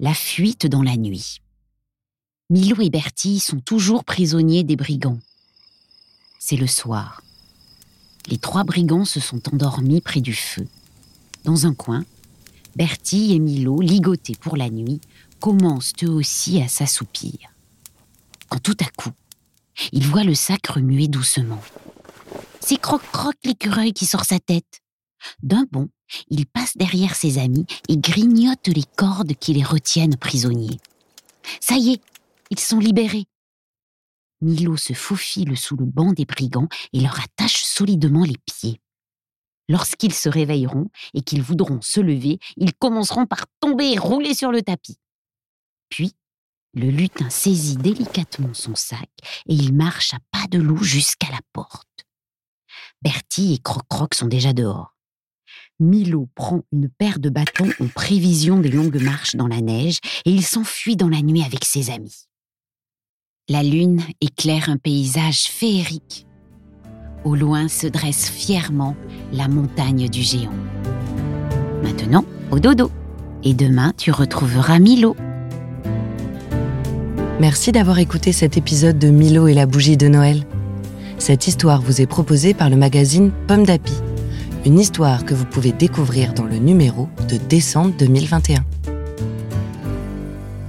La fuite dans la nuit. Milo et Bertie sont toujours prisonniers des brigands. C'est le soir. Les trois brigands se sont endormis près du feu. Dans un coin, Bertie et Milo, ligotés pour la nuit, commencent eux aussi à s'assoupir. Quand tout à coup, ils voient le sac remuer doucement. C'est Croc-Croc l'écureuil qui sort sa tête. D'un bond, il passe derrière ses amis et grignote les cordes qui les retiennent prisonniers. Ça y est, ils sont libérés. Milo se faufile sous le banc des brigands et leur attache solidement les pieds. Lorsqu'ils se réveilleront et qu'ils voudront se lever, ils commenceront par tomber et rouler sur le tapis. Puis, le lutin saisit délicatement son sac et il marche à pas de loup jusqu'à la porte. Bertie et Croc-Croc sont déjà dehors. Milo prend une paire de bâtons en prévision des longues marches dans la neige et il s'enfuit dans la nuit avec ses amis. La lune éclaire un paysage féerique. Au loin se dresse fièrement la montagne du géant. Maintenant, au dodo. Et demain, tu retrouveras Milo. Merci d'avoir écouté cet épisode de Milo et la bougie de Noël. Cette histoire vous est proposée par le magazine Pomme d'Api. Une histoire que vous pouvez découvrir dans le numéro de décembre 2021.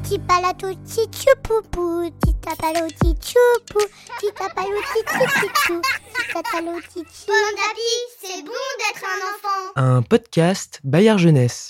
Tipalato tichupupu, titapalo tichupu, titapalo tichichichou, titatalo tichi. Pomme d'api, c'est bon d'être un enfant. Un podcast Bayard Jeunesse.